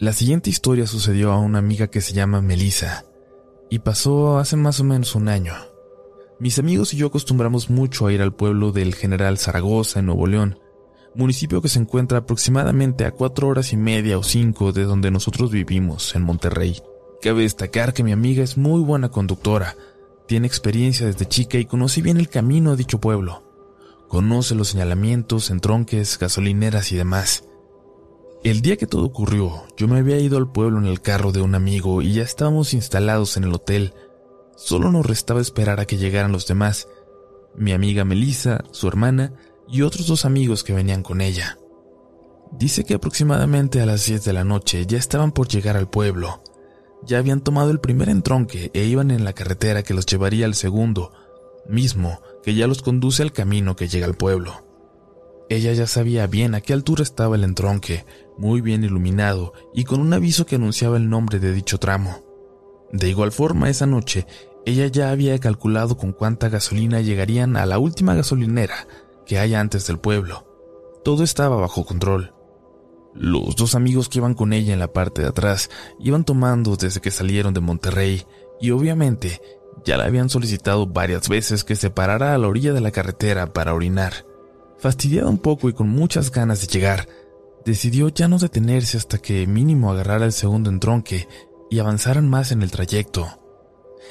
La siguiente historia sucedió a una amiga que se llama Melissa y pasó hace más o menos un año. Mis amigos y yo acostumbramos mucho a ir al pueblo del General Zaragoza en Nuevo León, municipio que se encuentra aproximadamente a cuatro horas y media o cinco de donde nosotros vivimos, en Monterrey. Cabe destacar que mi amiga es muy buena conductora, tiene experiencia desde chica y conoce bien el camino a dicho pueblo. Conoce los señalamientos, entronques, gasolineras y demás. El día que todo ocurrió, yo me había ido al pueblo en el carro de un amigo y ya estábamos instalados en el hotel. Solo nos restaba esperar a que llegaran los demás, mi amiga Melissa, su hermana y otros dos amigos que venían con ella. Dice que aproximadamente a las 10 de la noche ya estaban por llegar al pueblo. Ya habían tomado el primer entronque e iban en la carretera que los llevaría al segundo, mismo que ya los conduce al camino que llega al pueblo. Ella ya sabía bien a qué altura estaba el entronque, muy bien iluminado y con un aviso que anunciaba el nombre de dicho tramo. De igual forma, esa noche, ella ya había calculado con cuánta gasolina llegarían a la última gasolinera que hay antes del pueblo. Todo estaba bajo control. Los dos amigos que iban con ella en la parte de atrás iban tomando desde que salieron de Monterrey y obviamente ya la habían solicitado varias veces que se parara a la orilla de la carretera para orinar. Fastidiada un poco y con muchas ganas de llegar, decidió ya no detenerse hasta que mínimo agarrara el segundo entronque y avanzaran más en el trayecto.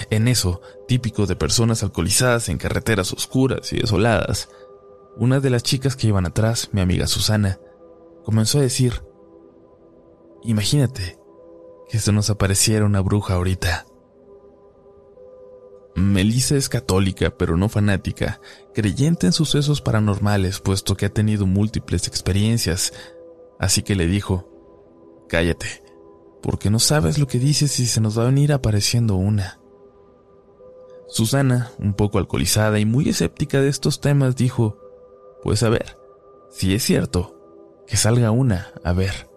En eso, típico de personas alcoholizadas en carreteras oscuras y desoladas, una de las chicas que iban atrás, mi amiga Susana, comenzó a decir, imagínate que se nos apareciera una bruja ahorita. Melissa es católica, pero no fanática, creyente en sucesos paranormales, puesto que ha tenido múltiples experiencias, así que le dijo, Cállate, porque no sabes lo que dices y se nos va a venir apareciendo una. Susana, un poco alcoholizada y muy escéptica de estos temas, dijo, Pues a ver, si es cierto, que salga una, a ver.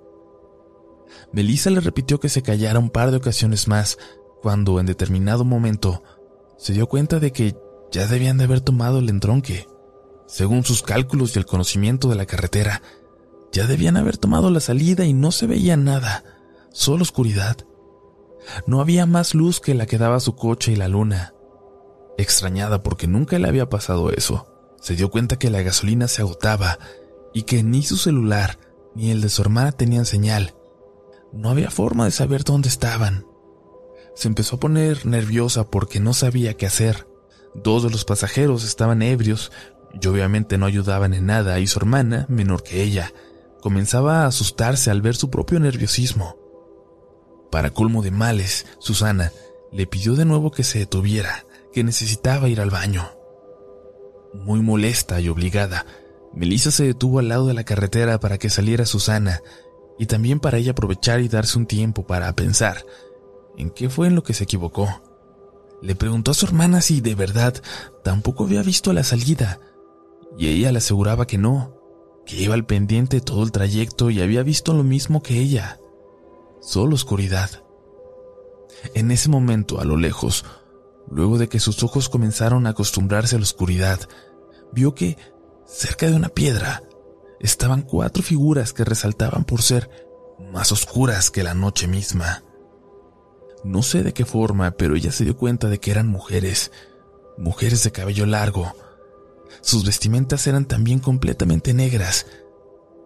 Melissa le repitió que se callara un par de ocasiones más, cuando en determinado momento se dio cuenta de que ya debían de haber tomado el entronque. Según sus cálculos y el conocimiento de la carretera, ya debían haber tomado la salida y no se veía nada, solo oscuridad. No había más luz que la que daba su coche y la luna. Extrañada porque nunca le había pasado eso, se dio cuenta que la gasolina se agotaba y que ni su celular ni el de su hermana tenían señal. No había forma de saber dónde estaban se empezó a poner nerviosa porque no sabía qué hacer. Dos de los pasajeros estaban ebrios y obviamente no ayudaban en nada y su hermana, menor que ella, comenzaba a asustarse al ver su propio nerviosismo. Para colmo de males, Susana le pidió de nuevo que se detuviera, que necesitaba ir al baño. Muy molesta y obligada, Melissa se detuvo al lado de la carretera para que saliera Susana y también para ella aprovechar y darse un tiempo para pensar en qué fue en lo que se equivocó. Le preguntó a su hermana si de verdad tampoco había visto la salida, y ella le aseguraba que no, que iba al pendiente todo el trayecto y había visto lo mismo que ella, solo oscuridad. En ese momento, a lo lejos, luego de que sus ojos comenzaron a acostumbrarse a la oscuridad, vio que, cerca de una piedra, estaban cuatro figuras que resaltaban por ser más oscuras que la noche misma. No sé de qué forma, pero ella se dio cuenta de que eran mujeres, mujeres de cabello largo. Sus vestimentas eran también completamente negras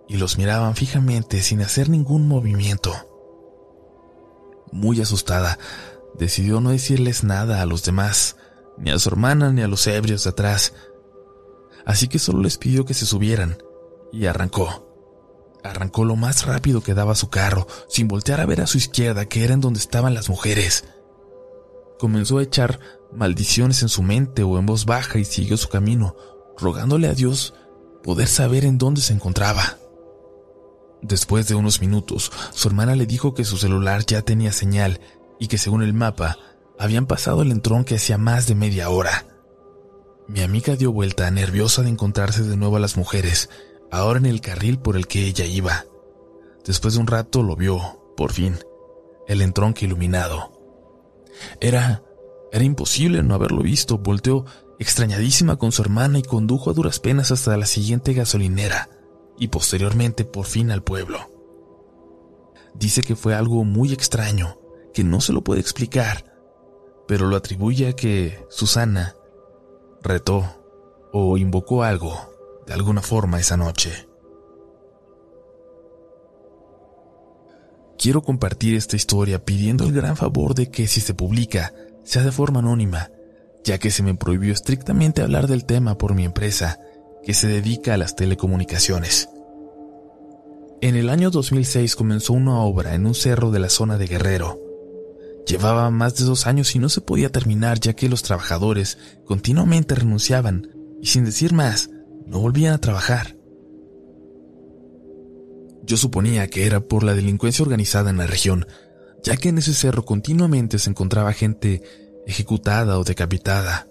y los miraban fijamente sin hacer ningún movimiento. Muy asustada, decidió no decirles nada a los demás, ni a su hermana ni a los ebrios de atrás. Así que solo les pidió que se subieran y arrancó. Arrancó lo más rápido que daba su carro, sin voltear a ver a su izquierda, que era en donde estaban las mujeres. Comenzó a echar maldiciones en su mente o en voz baja y siguió su camino, rogándole a Dios poder saber en dónde se encontraba. Después de unos minutos, su hermana le dijo que su celular ya tenía señal y que según el mapa, habían pasado el entrón que hacía más de media hora. Mi amiga dio vuelta, nerviosa de encontrarse de nuevo a las mujeres, ahora en el carril por el que ella iba. Después de un rato lo vio, por fin, el entronque iluminado. Era... era imposible no haberlo visto. Volteó extrañadísima con su hermana y condujo a duras penas hasta la siguiente gasolinera y posteriormente por fin al pueblo. dice que fue algo muy extraño, que no se lo puede explicar, pero lo atribuye a que Susana retó o invocó algo de alguna forma esa noche. Quiero compartir esta historia pidiendo el gran favor de que si se publica, sea de forma anónima, ya que se me prohibió estrictamente hablar del tema por mi empresa, que se dedica a las telecomunicaciones. En el año 2006 comenzó una obra en un cerro de la zona de Guerrero. Llevaba más de dos años y no se podía terminar ya que los trabajadores continuamente renunciaban y sin decir más, no volvían a trabajar. Yo suponía que era por la delincuencia organizada en la región, ya que en ese cerro continuamente se encontraba gente ejecutada o decapitada.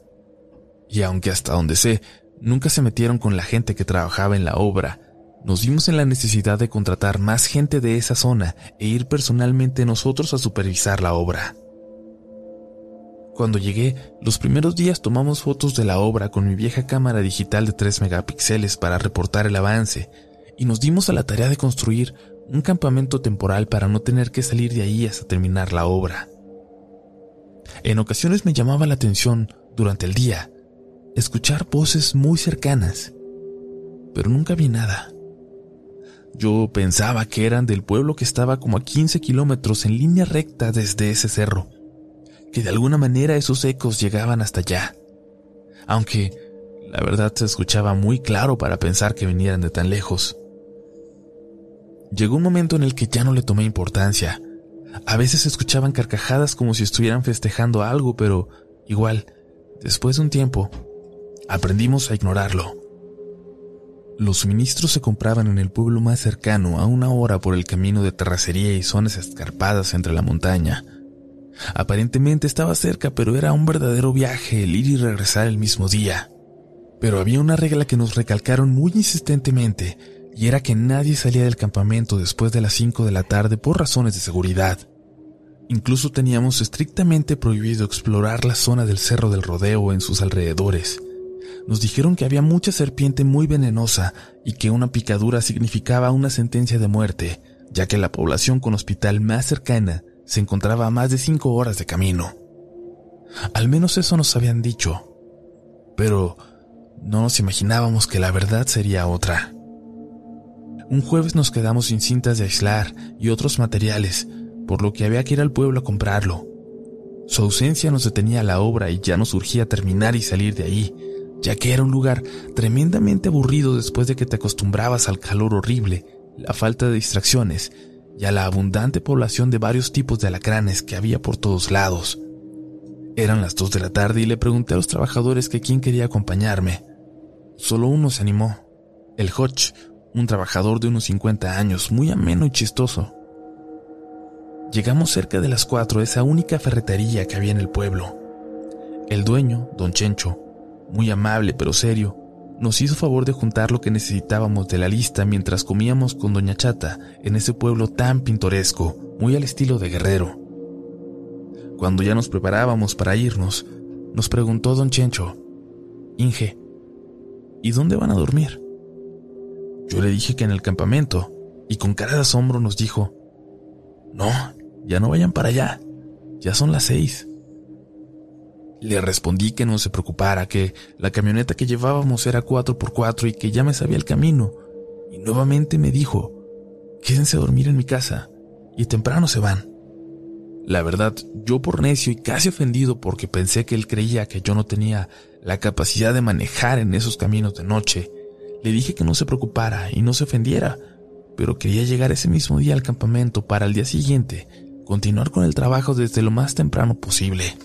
Y aunque hasta donde sé, nunca se metieron con la gente que trabajaba en la obra, nos vimos en la necesidad de contratar más gente de esa zona e ir personalmente nosotros a supervisar la obra. Cuando llegué, los primeros días tomamos fotos de la obra con mi vieja cámara digital de 3 megapíxeles para reportar el avance y nos dimos a la tarea de construir un campamento temporal para no tener que salir de ahí hasta terminar la obra. En ocasiones me llamaba la atención, durante el día, escuchar voces muy cercanas, pero nunca vi nada. Yo pensaba que eran del pueblo que estaba como a 15 kilómetros en línea recta desde ese cerro, que de alguna manera esos ecos llegaban hasta allá, aunque la verdad se escuchaba muy claro para pensar que vinieran de tan lejos. Llegó un momento en el que ya no le tomé importancia. A veces escuchaban carcajadas como si estuvieran festejando algo, pero igual, después de un tiempo, aprendimos a ignorarlo. Los suministros se compraban en el pueblo más cercano a una hora por el camino de terracería y zonas escarpadas entre la montaña. Aparentemente estaba cerca, pero era un verdadero viaje el ir y regresar el mismo día. Pero había una regla que nos recalcaron muy insistentemente y era que nadie salía del campamento después de las 5 de la tarde por razones de seguridad. Incluso teníamos estrictamente prohibido explorar la zona del Cerro del Rodeo en sus alrededores. Nos dijeron que había mucha serpiente muy venenosa y que una picadura significaba una sentencia de muerte, ya que la población con hospital más cercana se encontraba a más de cinco horas de camino. Al menos eso nos habían dicho. Pero no nos imaginábamos que la verdad sería otra. Un jueves nos quedamos sin cintas de aislar y otros materiales, por lo que había que ir al pueblo a comprarlo. Su ausencia nos detenía la obra y ya nos urgía terminar y salir de ahí, ya que era un lugar tremendamente aburrido después de que te acostumbrabas al calor horrible, la falta de distracciones y a la abundante población de varios tipos de alacranes que había por todos lados. Eran las dos de la tarde y le pregunté a los trabajadores que quién quería acompañarme. Solo uno se animó, el Hodge, un trabajador de unos 50 años, muy ameno y chistoso. Llegamos cerca de las cuatro a esa única ferretería que había en el pueblo. El dueño, don Chencho, muy amable pero serio, nos hizo favor de juntar lo que necesitábamos de la lista mientras comíamos con doña Chata en ese pueblo tan pintoresco, muy al estilo de guerrero. Cuando ya nos preparábamos para irnos, nos preguntó don Chencho, Inge, ¿y dónde van a dormir? Yo le dije que en el campamento, y con cara de asombro nos dijo, No, ya no vayan para allá, ya son las seis. Le respondí que no se preocupara, que la camioneta que llevábamos era 4x4 y que ya me sabía el camino, y nuevamente me dijo, Quédense a dormir en mi casa, y temprano se van. La verdad, yo por necio y casi ofendido porque pensé que él creía que yo no tenía la capacidad de manejar en esos caminos de noche, le dije que no se preocupara y no se ofendiera, pero quería llegar ese mismo día al campamento para el día siguiente continuar con el trabajo desde lo más temprano posible.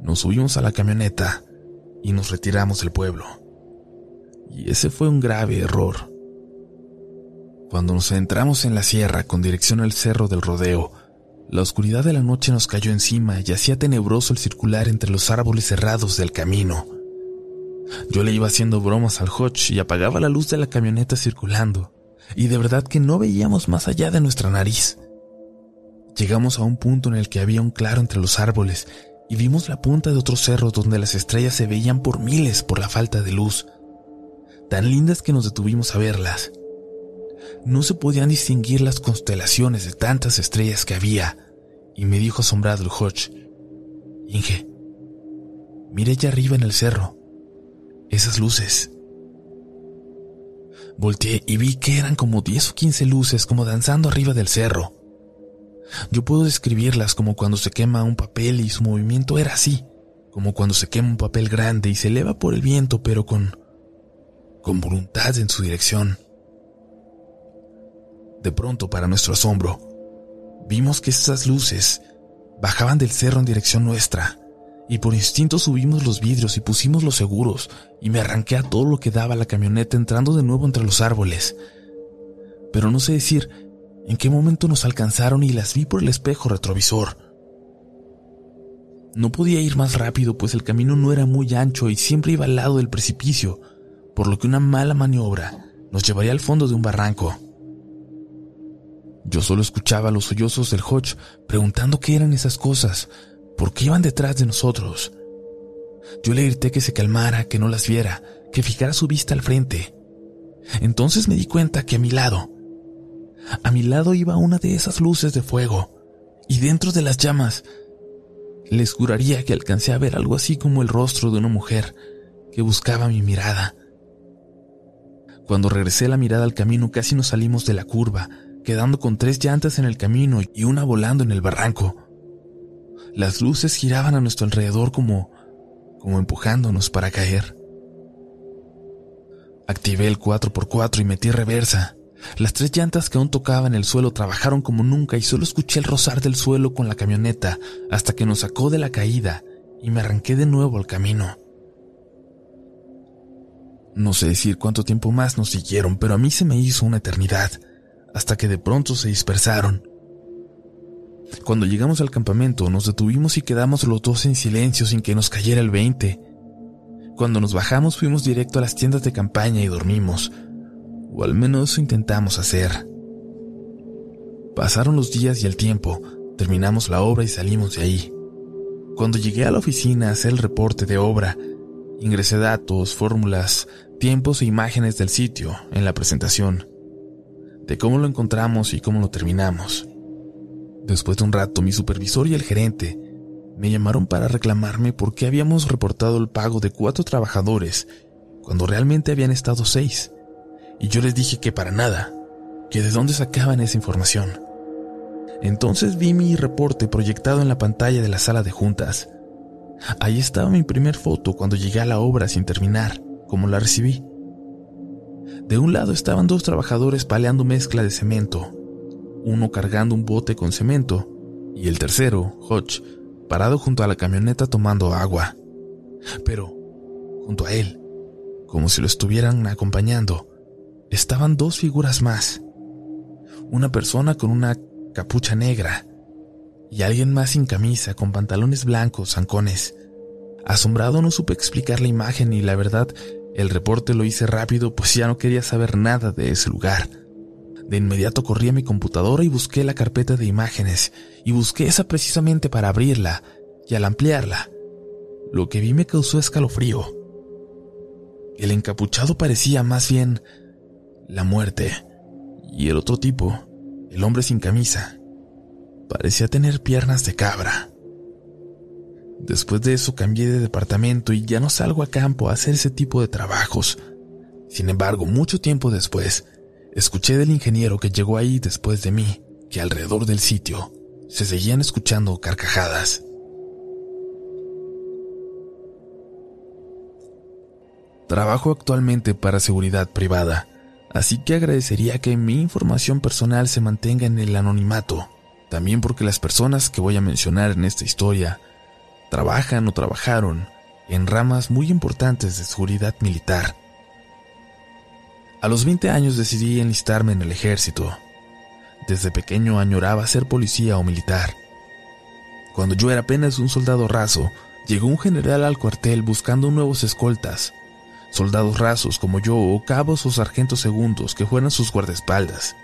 Nos subimos a la camioneta y nos retiramos del pueblo. Y ese fue un grave error. Cuando nos entramos en la sierra con dirección al cerro del rodeo, la oscuridad de la noche nos cayó encima y hacía tenebroso el circular entre los árboles cerrados del camino. Yo le iba haciendo bromas al Hodge y apagaba la luz de la camioneta circulando, y de verdad que no veíamos más allá de nuestra nariz. Llegamos a un punto en el que había un claro entre los árboles y vimos la punta de otro cerro donde las estrellas se veían por miles por la falta de luz, tan lindas que nos detuvimos a verlas. No se podían distinguir las constelaciones de tantas estrellas que había, y me dijo asombrado el Hodge, Inge, mire allá arriba en el cerro, esas luces. Volteé y vi que eran como 10 o 15 luces como danzando arriba del cerro. Yo puedo describirlas como cuando se quema un papel y su movimiento era así, como cuando se quema un papel grande y se eleva por el viento pero con con voluntad en su dirección. De pronto, para nuestro asombro, vimos que esas luces bajaban del cerro en dirección nuestra, y por instinto subimos los vidrios y pusimos los seguros, y me arranqué a todo lo que daba la camioneta entrando de nuevo entre los árboles. Pero no sé decir en qué momento nos alcanzaron y las vi por el espejo retrovisor. No podía ir más rápido, pues el camino no era muy ancho y siempre iba al lado del precipicio, por lo que una mala maniobra nos llevaría al fondo de un barranco. Yo solo escuchaba los sollozos del Hodge preguntando qué eran esas cosas, por qué iban detrás de nosotros. Yo le grité que se calmara, que no las viera, que fijara su vista al frente. Entonces me di cuenta que a mi lado, a mi lado iba una de esas luces de fuego, y dentro de las llamas, les juraría que alcancé a ver algo así como el rostro de una mujer que buscaba mi mirada. Cuando regresé la mirada al camino casi nos salimos de la curva, quedando con tres llantas en el camino y una volando en el barranco. Las luces giraban a nuestro alrededor como como empujándonos para caer. Activé el 4x4 y metí reversa. Las tres llantas que aún tocaban el suelo trabajaron como nunca y solo escuché el rozar del suelo con la camioneta hasta que nos sacó de la caída y me arranqué de nuevo al camino. No sé decir cuánto tiempo más nos siguieron, pero a mí se me hizo una eternidad, hasta que de pronto se dispersaron. Cuando llegamos al campamento nos detuvimos y quedamos los dos en silencio sin que nos cayera el veinte. Cuando nos bajamos fuimos directo a las tiendas de campaña y dormimos, o al menos intentamos hacer. Pasaron los días y el tiempo, terminamos la obra y salimos de ahí. Cuando llegué a la oficina a hacer el reporte de obra, Ingresé datos, fórmulas, tiempos e imágenes del sitio en la presentación, de cómo lo encontramos y cómo lo terminamos. Después de un rato, mi supervisor y el gerente me llamaron para reclamarme por qué habíamos reportado el pago de cuatro trabajadores cuando realmente habían estado seis. Y yo les dije que para nada, que de dónde sacaban esa información. Entonces vi mi reporte proyectado en la pantalla de la sala de juntas Ahí estaba mi primer foto cuando llegué a la obra sin terminar, como la recibí. De un lado estaban dos trabajadores paleando mezcla de cemento, uno cargando un bote con cemento y el tercero, Hodge, parado junto a la camioneta tomando agua. Pero, junto a él, como si lo estuvieran acompañando, estaban dos figuras más. Una persona con una capucha negra y alguien más sin camisa, con pantalones blancos, zancones. Asombrado no supe explicar la imagen y la verdad, el reporte lo hice rápido pues ya no quería saber nada de ese lugar. De inmediato corrí a mi computadora y busqué la carpeta de imágenes, y busqué esa precisamente para abrirla, y al ampliarla, lo que vi me causó escalofrío. El encapuchado parecía más bien la muerte, y el otro tipo, el hombre sin camisa, Parecía tener piernas de cabra. Después de eso cambié de departamento y ya no salgo a campo a hacer ese tipo de trabajos. Sin embargo, mucho tiempo después, escuché del ingeniero que llegó ahí después de mí que alrededor del sitio se seguían escuchando carcajadas. Trabajo actualmente para seguridad privada, así que agradecería que mi información personal se mantenga en el anonimato también porque las personas que voy a mencionar en esta historia trabajan o trabajaron en ramas muy importantes de seguridad militar. A los 20 años decidí enlistarme en el ejército. Desde pequeño añoraba ser policía o militar. Cuando yo era apenas un soldado raso, llegó un general al cuartel buscando nuevos escoltas, soldados rasos como yo o cabos o sargentos segundos que fueran sus guardaespaldas.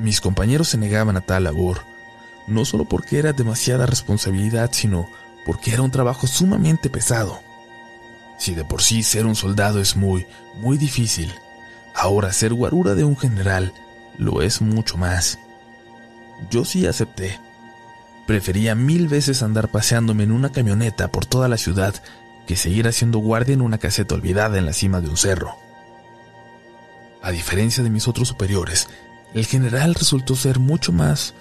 Mis compañeros se negaban a tal labor, no solo porque era demasiada responsabilidad, sino porque era un trabajo sumamente pesado. Si de por sí ser un soldado es muy, muy difícil, Ahora ser guarura de un general lo es mucho más. Yo sí acepté. Prefería mil veces andar paseándome en una camioneta por toda la ciudad que seguir haciendo guardia en una caseta olvidada en la cima de un cerro. A diferencia de mis otros superiores, el general resultó ser mucho más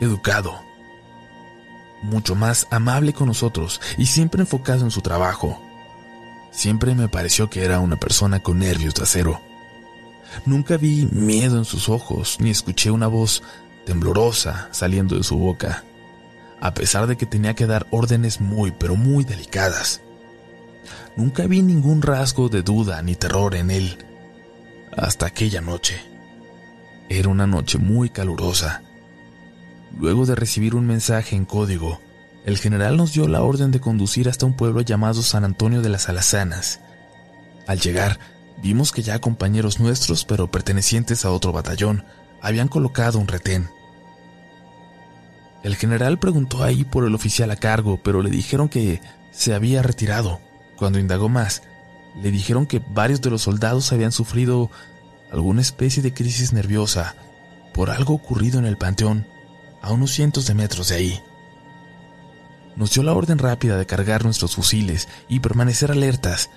educado, mucho más amable con nosotros y siempre enfocado en su trabajo. Siempre me pareció que era una persona con nervios de acero. Nunca vi miedo en sus ojos ni escuché una voz temblorosa saliendo de su boca, a pesar de que tenía que dar órdenes muy pero muy delicadas. Nunca vi ningún rasgo de duda ni terror en él hasta aquella noche. Era una noche muy calurosa. Luego de recibir un mensaje en código, el general nos dio la orden de conducir hasta un pueblo llamado San Antonio de las Alazanas. Al llegar, vimos que ya compañeros nuestros, pero pertenecientes a otro batallón, habían colocado un retén. El general preguntó ahí por el oficial a cargo, pero le dijeron que se había retirado. Cuando indagó más, le dijeron que varios de los soldados habían sufrido alguna especie de crisis nerviosa por algo ocurrido en el panteón a unos cientos de metros de ahí. Nos dio la orden rápida de cargar nuestros fusiles y permanecer alertas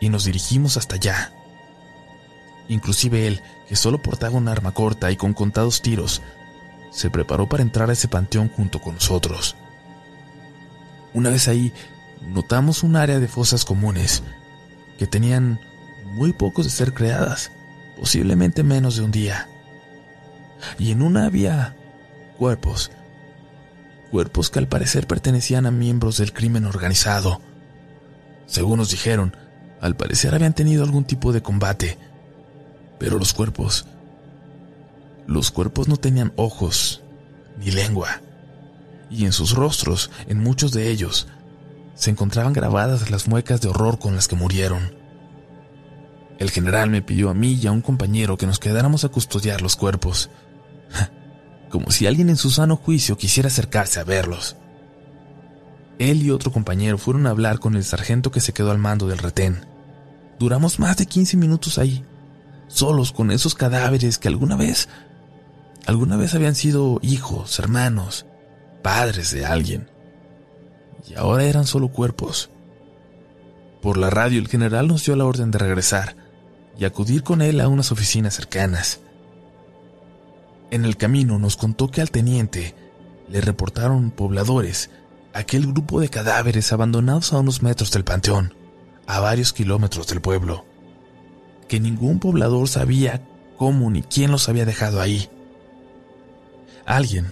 y nos dirigimos hasta allá. Inclusive él, que solo portaba un arma corta y con contados tiros, se preparó para entrar a ese panteón junto con nosotros. Una vez ahí, notamos un área de fosas comunes que tenían muy pocos de ser creadas, posiblemente menos de un día. Y en una había cuerpos, cuerpos que al parecer pertenecían a miembros del crimen organizado. Según nos dijeron, al parecer habían tenido algún tipo de combate, pero los cuerpos, los cuerpos no tenían ojos ni lengua, y en sus rostros, en muchos de ellos, se encontraban grabadas las muecas de horror con las que murieron. El general me pidió a mí y a un compañero que nos quedáramos a custodiar los cuerpos, como si alguien en su sano juicio quisiera acercarse a verlos. Él y otro compañero fueron a hablar con el sargento que se quedó al mando del retén. Duramos más de 15 minutos ahí, solos con esos cadáveres que alguna vez, alguna vez habían sido hijos, hermanos, padres de alguien y ahora eran solo cuerpos. Por la radio el general nos dio la orden de regresar y acudir con él a unas oficinas cercanas. En el camino nos contó que al teniente le reportaron pobladores aquel grupo de cadáveres abandonados a unos metros del panteón, a varios kilómetros del pueblo, que ningún poblador sabía cómo ni quién los había dejado ahí. Alguien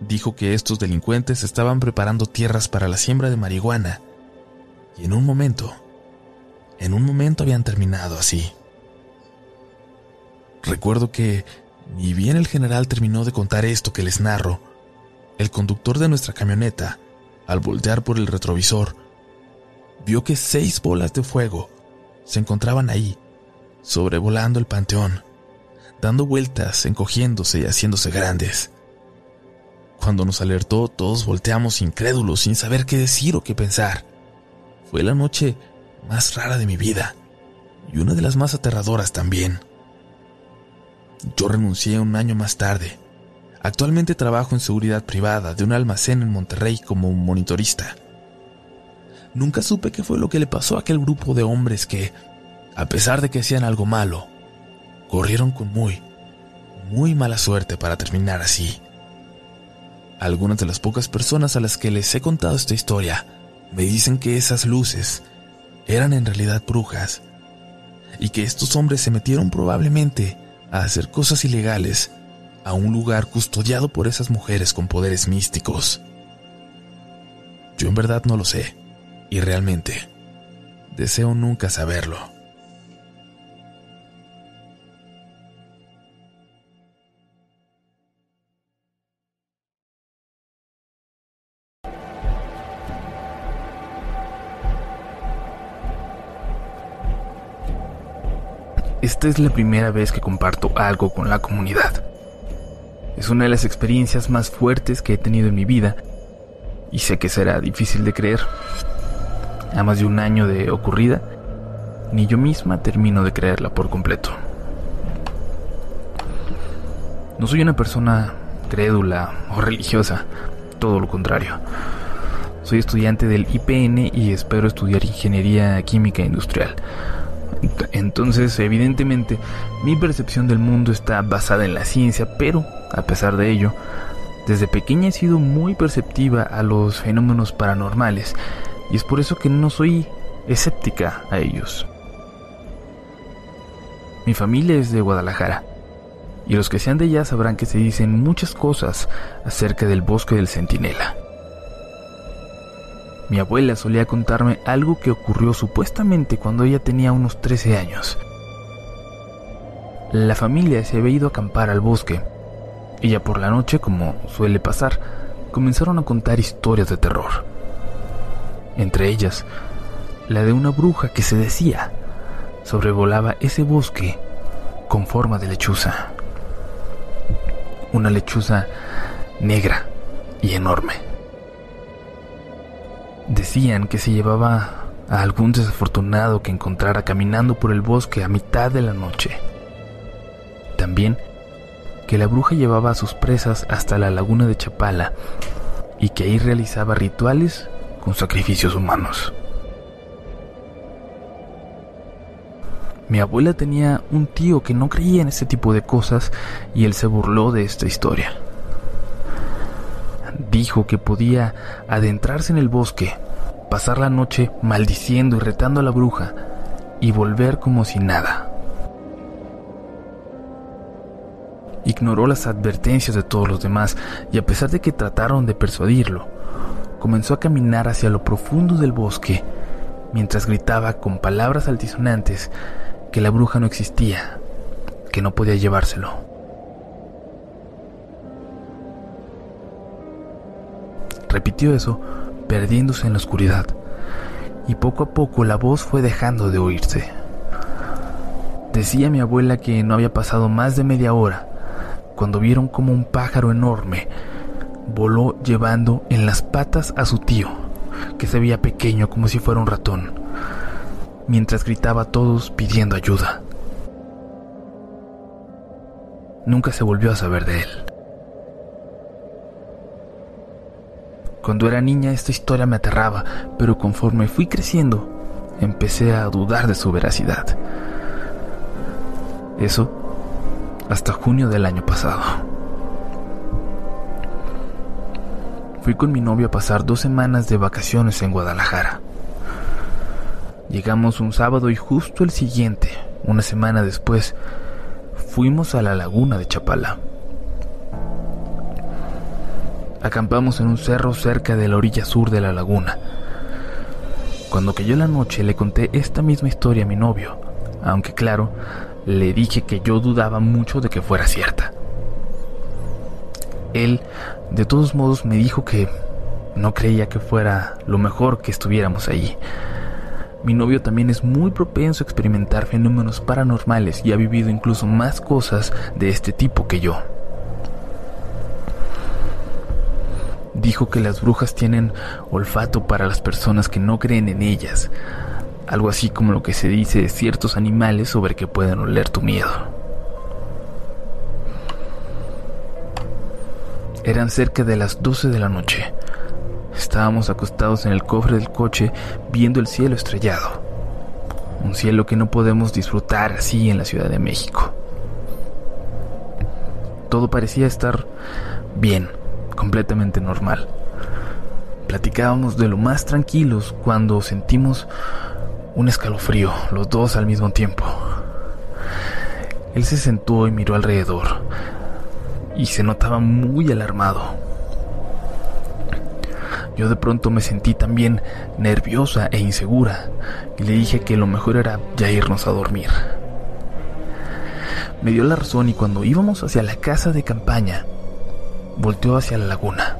dijo que estos delincuentes estaban preparando tierras para la siembra de marihuana y en un momento, en un momento habían terminado así. Recuerdo que, ni bien el general terminó de contar esto que les narro, el conductor de nuestra camioneta, al voltear por el retrovisor, vio que seis bolas de fuego se encontraban ahí, sobrevolando el panteón, dando vueltas, encogiéndose y haciéndose grandes. Cuando nos alertó, todos volteamos incrédulos sin saber qué decir o qué pensar. Fue la noche más rara de mi vida y una de las más aterradoras también. Yo renuncié un año más tarde. Actualmente trabajo en seguridad privada de un almacén en Monterrey como monitorista. Nunca supe qué fue lo que le pasó a aquel grupo de hombres que, a pesar de que hacían algo malo, corrieron con muy, muy mala suerte para terminar así. Algunas de las pocas personas a las que les he contado esta historia me dicen que esas luces eran en realidad brujas y que estos hombres se metieron probablemente a hacer cosas ilegales a un lugar custodiado por esas mujeres con poderes místicos. Yo en verdad no lo sé y realmente deseo nunca saberlo. Esta es la primera vez que comparto algo con la comunidad. Es una de las experiencias más fuertes que he tenido en mi vida y sé que será difícil de creer. A más de un año de ocurrida, ni yo misma termino de creerla por completo. No soy una persona crédula o religiosa, todo lo contrario. Soy estudiante del IPN y espero estudiar ingeniería química industrial. Entonces, evidentemente, mi percepción del mundo está basada en la ciencia, pero, a pesar de ello, desde pequeña he sido muy perceptiva a los fenómenos paranormales y es por eso que no soy escéptica a ellos. Mi familia es de Guadalajara y los que sean de allá sabrán que se dicen muchas cosas acerca del bosque del Centinela. Mi abuela solía contarme algo que ocurrió supuestamente cuando ella tenía unos 13 años. La familia se había ido a acampar al bosque y ya por la noche, como suele pasar, comenzaron a contar historias de terror. Entre ellas, la de una bruja que se decía sobrevolaba ese bosque con forma de lechuza. Una lechuza negra y enorme. Decían que se llevaba a algún desafortunado que encontrara caminando por el bosque a mitad de la noche. También que la bruja llevaba a sus presas hasta la laguna de Chapala y que ahí realizaba rituales con sacrificios humanos. Mi abuela tenía un tío que no creía en este tipo de cosas y él se burló de esta historia. Dijo que podía adentrarse en el bosque, pasar la noche maldiciendo y retando a la bruja y volver como si nada. Ignoró las advertencias de todos los demás y a pesar de que trataron de persuadirlo, comenzó a caminar hacia lo profundo del bosque mientras gritaba con palabras altisonantes que la bruja no existía, que no podía llevárselo. Repitió eso, perdiéndose en la oscuridad, y poco a poco la voz fue dejando de oírse. Decía mi abuela que no había pasado más de media hora cuando vieron como un pájaro enorme voló llevando en las patas a su tío, que se veía pequeño como si fuera un ratón, mientras gritaba a todos pidiendo ayuda. Nunca se volvió a saber de él. Cuando era niña esta historia me aterraba, pero conforme fui creciendo, empecé a dudar de su veracidad. Eso hasta junio del año pasado. Fui con mi novio a pasar dos semanas de vacaciones en Guadalajara. Llegamos un sábado y justo el siguiente, una semana después, fuimos a la laguna de Chapala. Acampamos en un cerro cerca de la orilla sur de la laguna. Cuando cayó la noche le conté esta misma historia a mi novio, aunque claro, le dije que yo dudaba mucho de que fuera cierta. Él, de todos modos, me dijo que no creía que fuera lo mejor que estuviéramos allí. Mi novio también es muy propenso a experimentar fenómenos paranormales y ha vivido incluso más cosas de este tipo que yo. Dijo que las brujas tienen olfato para las personas que no creen en ellas, algo así como lo que se dice de ciertos animales sobre que pueden oler tu miedo. Eran cerca de las 12 de la noche. Estábamos acostados en el cofre del coche viendo el cielo estrellado. Un cielo que no podemos disfrutar así en la Ciudad de México. Todo parecía estar bien, completamente normal. Platicábamos de lo más tranquilos cuando sentimos un escalofrío, los dos al mismo tiempo. Él se sentó y miró alrededor y se notaba muy alarmado. Yo de pronto me sentí también nerviosa e insegura y le dije que lo mejor era ya irnos a dormir. Me dio la razón y cuando íbamos hacia la casa de campaña, volteó hacia la laguna.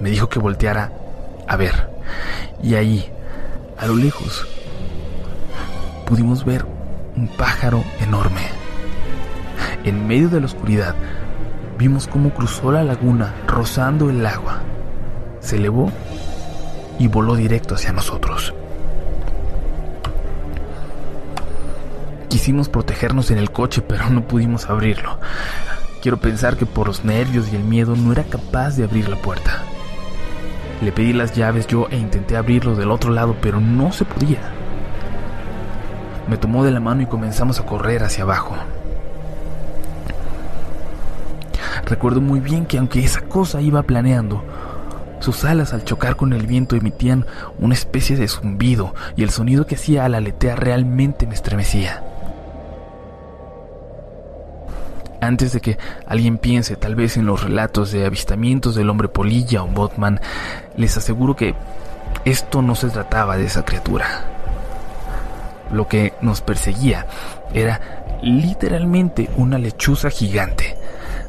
Me dijo que volteara a ver. Y ahí, a lo lejos pudimos ver un pájaro enorme. En medio de la oscuridad vimos cómo cruzó la laguna rozando el agua. Se elevó y voló directo hacia nosotros. Quisimos protegernos en el coche, pero no pudimos abrirlo. Quiero pensar que por los nervios y el miedo no era capaz de abrir la puerta. Le pedí las llaves yo e intenté abrirlo del otro lado, pero no se podía. Me tomó de la mano y comenzamos a correr hacia abajo. Recuerdo muy bien que aunque esa cosa iba planeando, sus alas al chocar con el viento emitían una especie de zumbido y el sonido que hacía al aletear realmente me estremecía. Antes de que alguien piense tal vez en los relatos de avistamientos del hombre polilla o botman, les aseguro que esto no se trataba de esa criatura. Lo que nos perseguía era literalmente una lechuza gigante,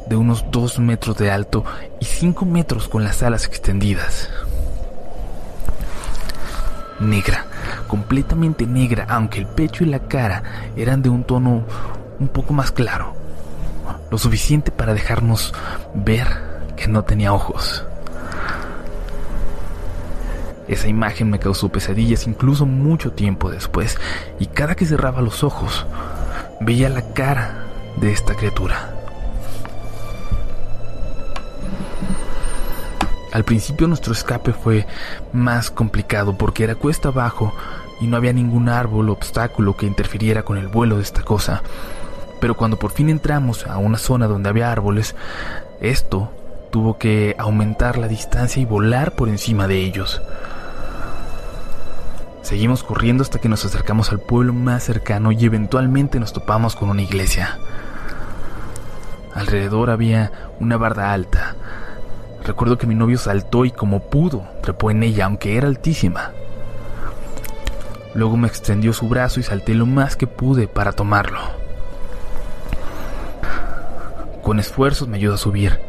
de unos 2 metros de alto y 5 metros con las alas extendidas. Negra, completamente negra, aunque el pecho y la cara eran de un tono un poco más claro, lo suficiente para dejarnos ver que no tenía ojos. Esa imagen me causó pesadillas incluso mucho tiempo después, y cada que cerraba los ojos, veía la cara de esta criatura. Al principio nuestro escape fue más complicado porque era cuesta abajo y no había ningún árbol o obstáculo que interfiriera con el vuelo de esta cosa. Pero cuando por fin entramos a una zona donde había árboles, esto tuvo que aumentar la distancia y volar por encima de ellos. Seguimos corriendo hasta que nos acercamos al pueblo más cercano y eventualmente nos topamos con una iglesia. Alrededor había una barda alta, Recuerdo que mi novio saltó y como pudo, trepó en ella, aunque era altísima. Luego me extendió su brazo y salté lo más que pude para tomarlo. Con esfuerzos me ayudó a subir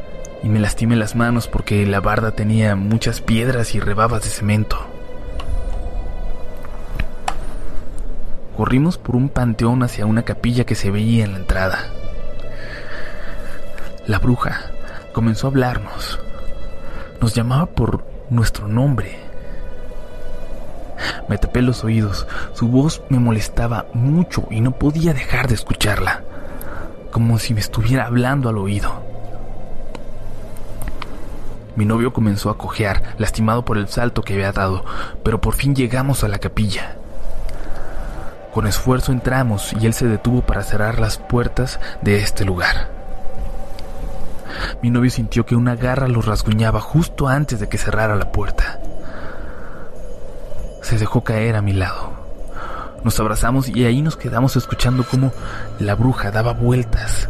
y me lastimé las manos porque la barda tenía muchas piedras y rebabas de cemento. Corrimos por un panteón hacia una capilla que se veía en la entrada. La bruja comenzó a hablarnos nos llamaba por nuestro nombre. Me tapé los oídos. Su voz me molestaba mucho y no podía dejar de escucharla, como si me estuviera hablando al oído. Mi novio comenzó a cojear, lastimado por el salto que había dado, pero por fin llegamos a la capilla. Con esfuerzo entramos y él se detuvo para cerrar las puertas de este lugar. Mi novio sintió que una garra lo rasguñaba justo antes de que cerrara la puerta. Se dejó caer a mi lado. Nos abrazamos y ahí nos quedamos escuchando cómo la bruja daba vueltas.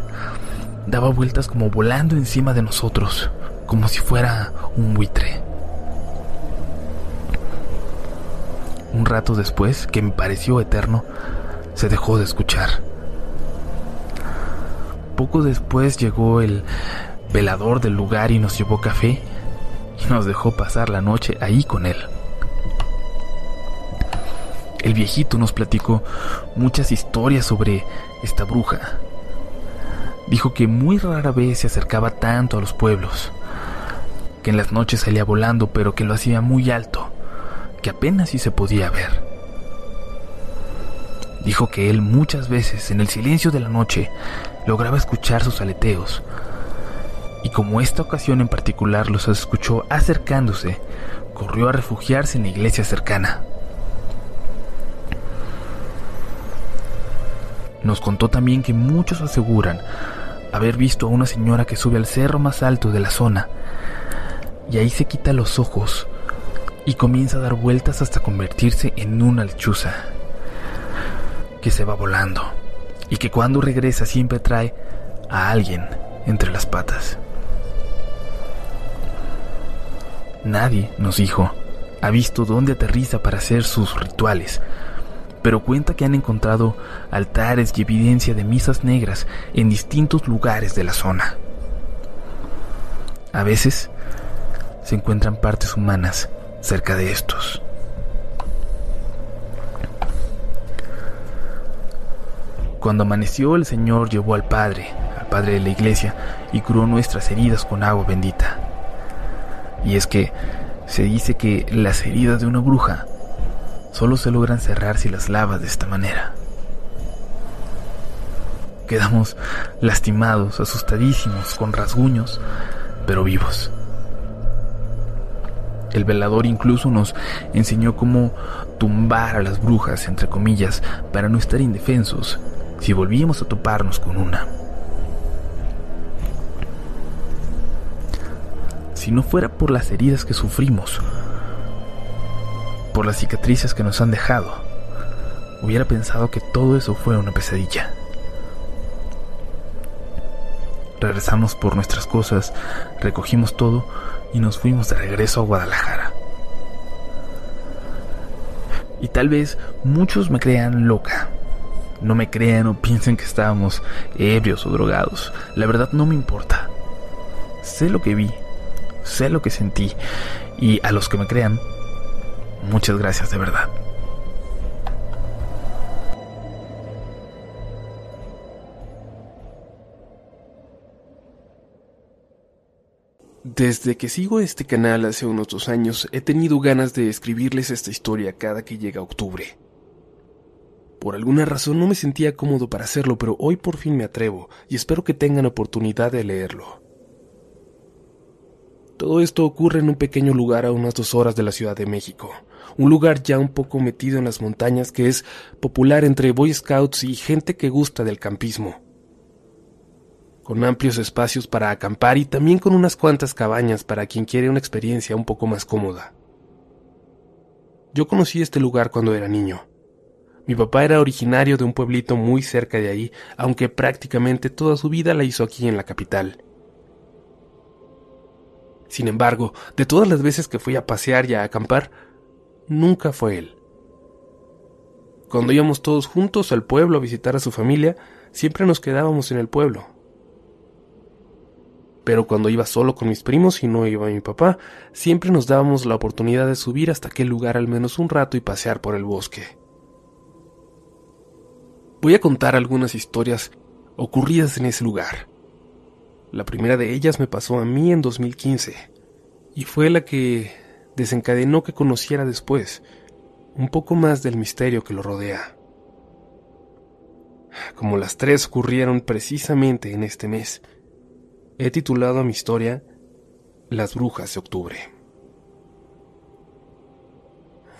Daba vueltas como volando encima de nosotros, como si fuera un buitre. Un rato después, que me pareció eterno, se dejó de escuchar. Poco después llegó el velador del lugar y nos llevó café y nos dejó pasar la noche ahí con él. El viejito nos platicó muchas historias sobre esta bruja. Dijo que muy rara vez se acercaba tanto a los pueblos, que en las noches salía volando pero que lo hacía muy alto, que apenas si se podía ver. Dijo que él muchas veces en el silencio de la noche lograba escuchar sus aleteos y como esta ocasión en particular los escuchó acercándose, corrió a refugiarse en la iglesia cercana. Nos contó también que muchos aseguran haber visto a una señora que sube al cerro más alto de la zona y ahí se quita los ojos y comienza a dar vueltas hasta convertirse en una lechuza que se va volando y que cuando regresa siempre trae a alguien entre las patas. Nadie, nos dijo, ha visto dónde aterriza para hacer sus rituales, pero cuenta que han encontrado altares y evidencia de misas negras en distintos lugares de la zona. A veces se encuentran partes humanas cerca de estos. Cuando amaneció el Señor llevó al Padre, al Padre de la iglesia, y curó nuestras heridas con agua bendita. Y es que se dice que las heridas de una bruja solo se logran cerrar si las lavas de esta manera. Quedamos lastimados, asustadísimos, con rasguños, pero vivos. El velador incluso nos enseñó cómo tumbar a las brujas, entre comillas, para no estar indefensos si volvíamos a toparnos con una. Si no fuera por las heridas que sufrimos, por las cicatrices que nos han dejado, hubiera pensado que todo eso fue una pesadilla. Regresamos por nuestras cosas, recogimos todo y nos fuimos de regreso a Guadalajara. Y tal vez muchos me crean loca. No me crean o piensen que estábamos ebrios o drogados. La verdad no me importa. Sé lo que vi, sé lo que sentí y a los que me crean, muchas gracias de verdad. Desde que sigo este canal hace unos dos años, he tenido ganas de escribirles esta historia cada que llega octubre. Por alguna razón no me sentía cómodo para hacerlo, pero hoy por fin me atrevo y espero que tengan oportunidad de leerlo. Todo esto ocurre en un pequeño lugar a unas dos horas de la Ciudad de México, un lugar ya un poco metido en las montañas que es popular entre Boy Scouts y gente que gusta del campismo con amplios espacios para acampar y también con unas cuantas cabañas para quien quiere una experiencia un poco más cómoda. Yo conocí este lugar cuando era niño. Mi papá era originario de un pueblito muy cerca de ahí, aunque prácticamente toda su vida la hizo aquí en la capital. Sin embargo, de todas las veces que fui a pasear y a acampar, nunca fue él. Cuando íbamos todos juntos al pueblo a visitar a su familia, siempre nos quedábamos en el pueblo, pero cuando iba solo con mis primos y no iba mi papá, siempre nos dábamos la oportunidad de subir hasta aquel lugar al menos un rato y pasear por el bosque. Voy a contar algunas historias ocurridas en ese lugar. La primera de ellas me pasó a mí en 2015 y fue la que desencadenó que conociera después un poco más del misterio que lo rodea. Como las tres ocurrieron precisamente en este mes, He titulado a mi historia Las Brujas de Octubre.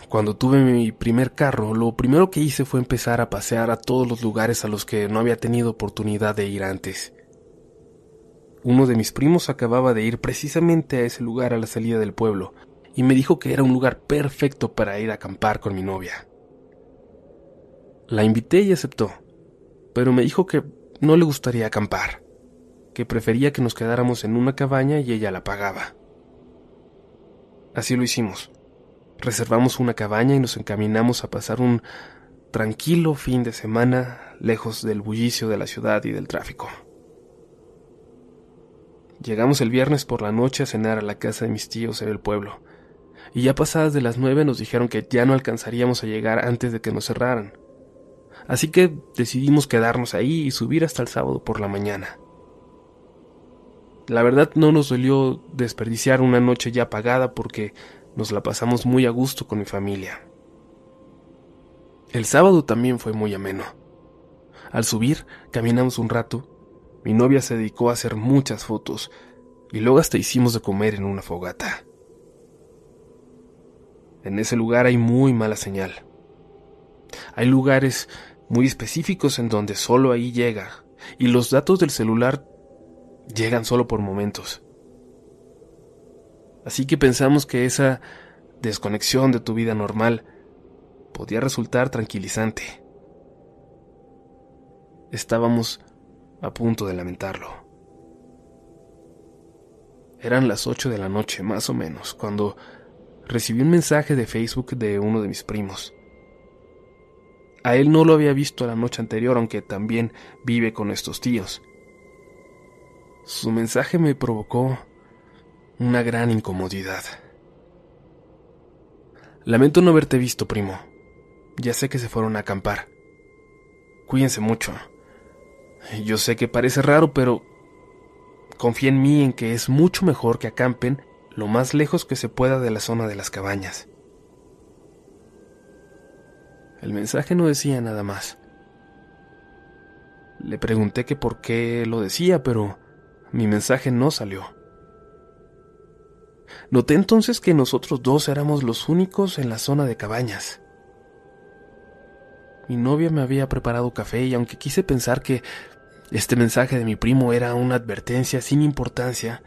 Cuando tuve mi primer carro, lo primero que hice fue empezar a pasear a todos los lugares a los que no había tenido oportunidad de ir antes. Uno de mis primos acababa de ir precisamente a ese lugar a la salida del pueblo y me dijo que era un lugar perfecto para ir a acampar con mi novia. La invité y aceptó, pero me dijo que no le gustaría acampar que prefería que nos quedáramos en una cabaña y ella la pagaba. Así lo hicimos. Reservamos una cabaña y nos encaminamos a pasar un tranquilo fin de semana lejos del bullicio de la ciudad y del tráfico. Llegamos el viernes por la noche a cenar a la casa de mis tíos en el pueblo, y ya pasadas de las nueve nos dijeron que ya no alcanzaríamos a llegar antes de que nos cerraran. Así que decidimos quedarnos ahí y subir hasta el sábado por la mañana. La verdad no nos dolió desperdiciar una noche ya pagada porque nos la pasamos muy a gusto con mi familia. El sábado también fue muy ameno. Al subir, caminamos un rato. Mi novia se dedicó a hacer muchas fotos y luego hasta hicimos de comer en una fogata. En ese lugar hay muy mala señal. Hay lugares muy específicos en donde solo ahí llega y los datos del celular llegan solo por momentos. Así que pensamos que esa desconexión de tu vida normal podía resultar tranquilizante. Estábamos a punto de lamentarlo. Eran las ocho de la noche, más o menos, cuando recibí un mensaje de Facebook de uno de mis primos. A él no lo había visto la noche anterior, aunque también vive con estos tíos. Su mensaje me provocó una gran incomodidad. Lamento no haberte visto, primo. Ya sé que se fueron a acampar. Cuídense mucho. Yo sé que parece raro, pero confía en mí en que es mucho mejor que acampen lo más lejos que se pueda de la zona de las cabañas. El mensaje no decía nada más. Le pregunté que por qué lo decía, pero mi mensaje no salió. Noté entonces que nosotros dos éramos los únicos en la zona de cabañas. Mi novia me había preparado café y aunque quise pensar que este mensaje de mi primo era una advertencia sin importancia,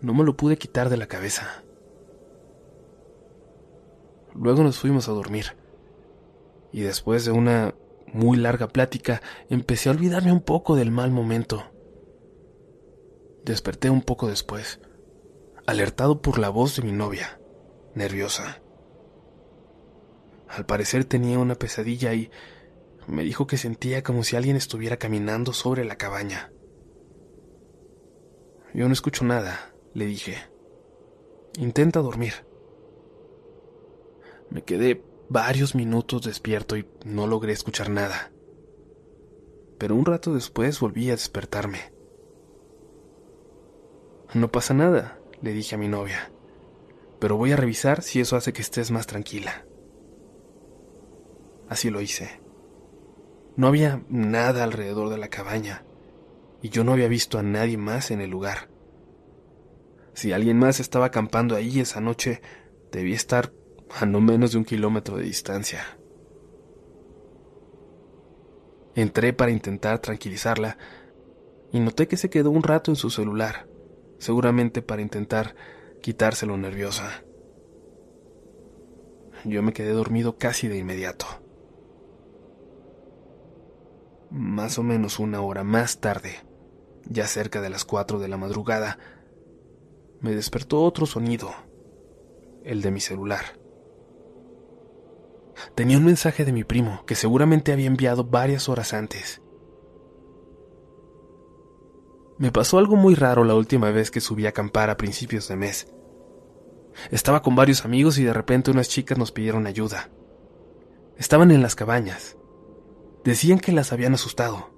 no me lo pude quitar de la cabeza. Luego nos fuimos a dormir. Y después de una muy larga plática, empecé a olvidarme un poco del mal momento. Desperté un poco después, alertado por la voz de mi novia, nerviosa. Al parecer tenía una pesadilla y me dijo que sentía como si alguien estuviera caminando sobre la cabaña. Yo no escucho nada, le dije. Intenta dormir. Me quedé varios minutos despierto y no logré escuchar nada. Pero un rato después volví a despertarme. No pasa nada, le dije a mi novia, pero voy a revisar si eso hace que estés más tranquila. Así lo hice. No había nada alrededor de la cabaña, y yo no había visto a nadie más en el lugar. Si alguien más estaba acampando ahí esa noche, debía estar a no menos de un kilómetro de distancia. Entré para intentar tranquilizarla y noté que se quedó un rato en su celular, seguramente para intentar quitárselo nerviosa. Yo me quedé dormido casi de inmediato. Más o menos una hora más tarde, ya cerca de las cuatro de la madrugada, me despertó otro sonido, el de mi celular. Tenía un mensaje de mi primo que seguramente había enviado varias horas antes. Me pasó algo muy raro la última vez que subí a acampar a principios de mes. Estaba con varios amigos y de repente unas chicas nos pidieron ayuda. Estaban en las cabañas. Decían que las habían asustado.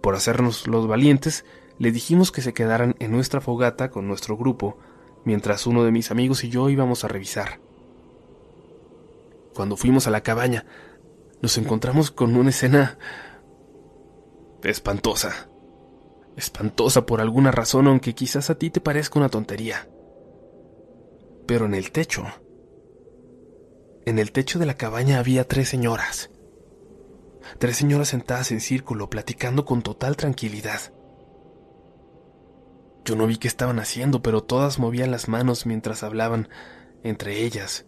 Por hacernos los valientes, le dijimos que se quedaran en nuestra fogata con nuestro grupo, mientras uno de mis amigos y yo íbamos a revisar. Cuando fuimos a la cabaña, nos encontramos con una escena espantosa. Espantosa por alguna razón, aunque quizás a ti te parezca una tontería. Pero en el techo, en el techo de la cabaña había tres señoras. Tres señoras sentadas en círculo, platicando con total tranquilidad. Yo no vi qué estaban haciendo, pero todas movían las manos mientras hablaban entre ellas,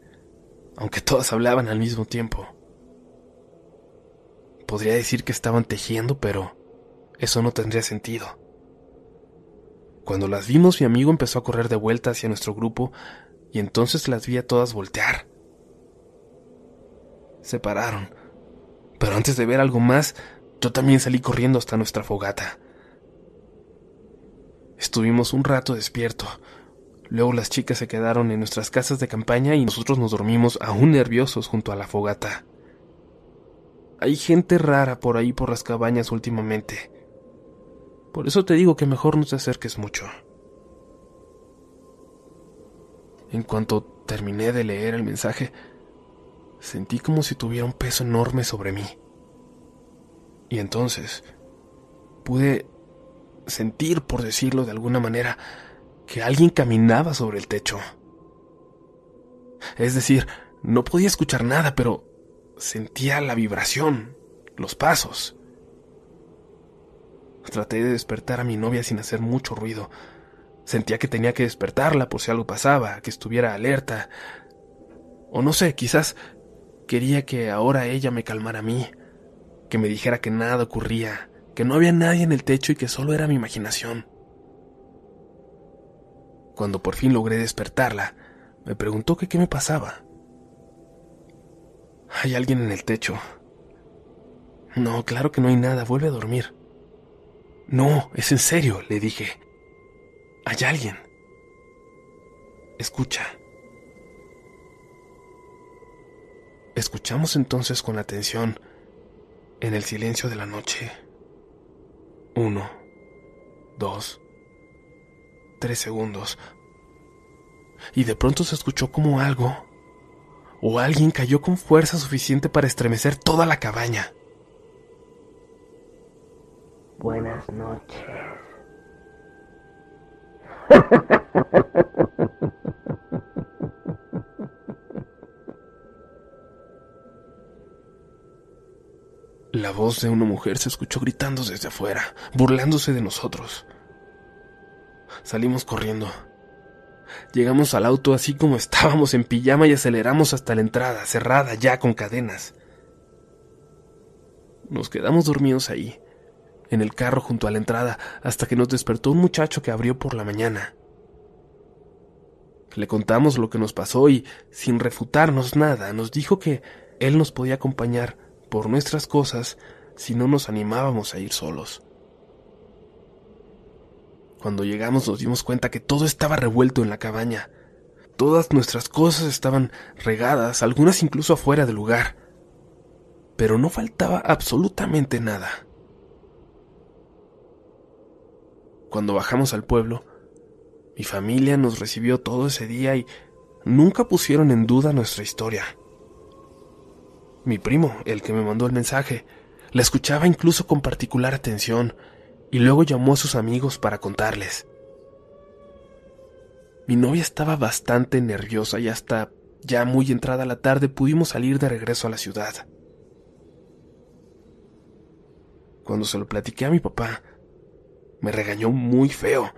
aunque todas hablaban al mismo tiempo. Podría decir que estaban tejiendo, pero eso no tendría sentido. Cuando las vimos, mi amigo empezó a correr de vuelta hacia nuestro grupo y entonces las vi a todas voltear. Se pararon, pero antes de ver algo más, yo también salí corriendo hasta nuestra fogata. Estuvimos un rato despierto, Luego las chicas se quedaron en nuestras casas de campaña y nosotros nos dormimos aún nerviosos junto a la fogata. Hay gente rara por ahí por las cabañas últimamente. Por eso te digo que mejor no te acerques mucho. En cuanto terminé de leer el mensaje, sentí como si tuviera un peso enorme sobre mí. Y entonces pude sentir, por decirlo de alguna manera, que alguien caminaba sobre el techo. Es decir, no podía escuchar nada, pero sentía la vibración, los pasos. Traté de despertar a mi novia sin hacer mucho ruido. Sentía que tenía que despertarla por si algo pasaba, que estuviera alerta. O no sé, quizás quería que ahora ella me calmara a mí, que me dijera que nada ocurría, que no había nadie en el techo y que solo era mi imaginación. Cuando por fin logré despertarla, me preguntó que qué me pasaba. Hay alguien en el techo. No, claro que no hay nada, vuelve a dormir. No, es en serio, le dije. Hay alguien. Escucha. Escuchamos entonces con atención en el silencio de la noche. Uno, dos, tres segundos. Y de pronto se escuchó como algo o alguien cayó con fuerza suficiente para estremecer toda la cabaña. Buenas noches. La voz de una mujer se escuchó gritando desde afuera, burlándose de nosotros. Salimos corriendo. Llegamos al auto así como estábamos en pijama y aceleramos hasta la entrada, cerrada ya con cadenas. Nos quedamos dormidos ahí, en el carro junto a la entrada, hasta que nos despertó un muchacho que abrió por la mañana. Le contamos lo que nos pasó y, sin refutarnos nada, nos dijo que él nos podía acompañar por nuestras cosas si no nos animábamos a ir solos. Cuando llegamos nos dimos cuenta que todo estaba revuelto en la cabaña. Todas nuestras cosas estaban regadas, algunas incluso afuera del lugar. Pero no faltaba absolutamente nada. Cuando bajamos al pueblo, mi familia nos recibió todo ese día y nunca pusieron en duda nuestra historia. Mi primo, el que me mandó el mensaje, la escuchaba incluso con particular atención y luego llamó a sus amigos para contarles. Mi novia estaba bastante nerviosa y hasta ya muy entrada la tarde pudimos salir de regreso a la ciudad. Cuando se lo platiqué a mi papá, me regañó muy feo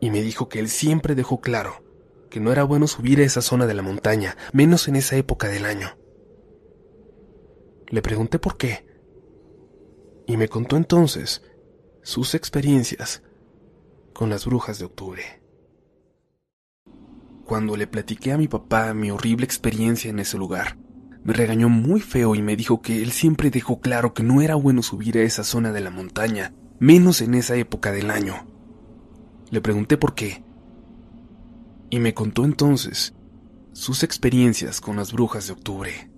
y me dijo que él siempre dejó claro que no era bueno subir a esa zona de la montaña, menos en esa época del año. Le pregunté por qué. Y me contó entonces sus experiencias con las brujas de octubre. Cuando le platiqué a mi papá mi horrible experiencia en ese lugar, me regañó muy feo y me dijo que él siempre dejó claro que no era bueno subir a esa zona de la montaña, menos en esa época del año. Le pregunté por qué. Y me contó entonces sus experiencias con las brujas de octubre.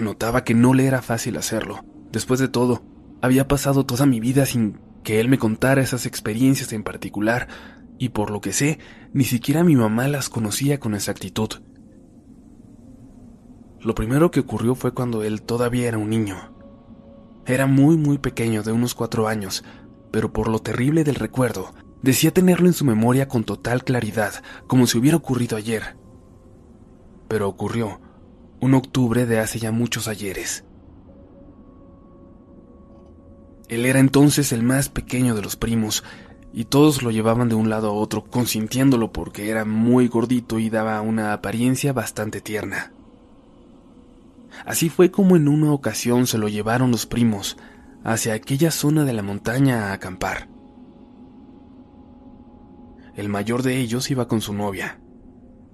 Notaba que no le era fácil hacerlo. Después de todo, había pasado toda mi vida sin que él me contara esas experiencias en particular, y por lo que sé, ni siquiera mi mamá las conocía con exactitud. Lo primero que ocurrió fue cuando él todavía era un niño. Era muy muy pequeño, de unos cuatro años, pero por lo terrible del recuerdo, decía tenerlo en su memoria con total claridad, como si hubiera ocurrido ayer. Pero ocurrió, un octubre de hace ya muchos ayeres. Él era entonces el más pequeño de los primos, y todos lo llevaban de un lado a otro, consintiéndolo porque era muy gordito y daba una apariencia bastante tierna. Así fue como en una ocasión se lo llevaron los primos hacia aquella zona de la montaña a acampar. El mayor de ellos iba con su novia,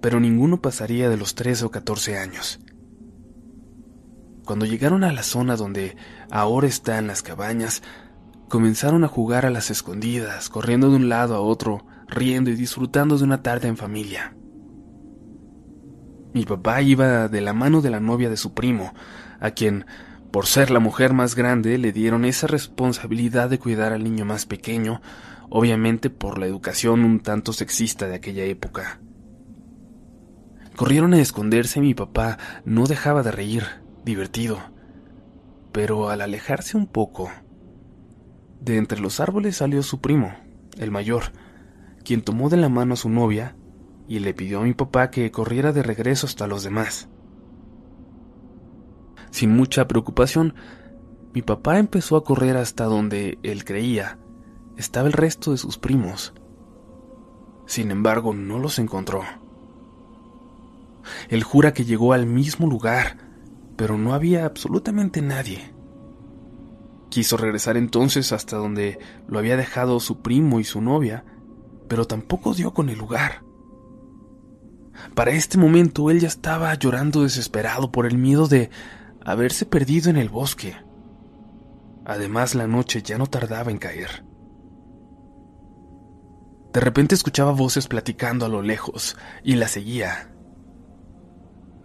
pero ninguno pasaría de los 13 o 14 años. Cuando llegaron a la zona donde ahora están las cabañas, comenzaron a jugar a las escondidas, corriendo de un lado a otro, riendo y disfrutando de una tarde en familia. Mi papá iba de la mano de la novia de su primo, a quien, por ser la mujer más grande, le dieron esa responsabilidad de cuidar al niño más pequeño, obviamente por la educación un tanto sexista de aquella época. Corrieron a esconderse y mi papá no dejaba de reír, divertido. Pero al alejarse un poco, de entre los árboles salió su primo, el mayor, quien tomó de la mano a su novia y le pidió a mi papá que corriera de regreso hasta los demás. Sin mucha preocupación, mi papá empezó a correr hasta donde él creía estaba el resto de sus primos. Sin embargo, no los encontró. Él jura que llegó al mismo lugar, pero no había absolutamente nadie. Quiso regresar entonces hasta donde lo había dejado su primo y su novia, pero tampoco dio con el lugar. Para este momento él ya estaba llorando desesperado por el miedo de haberse perdido en el bosque. Además la noche ya no tardaba en caer. De repente escuchaba voces platicando a lo lejos y la seguía.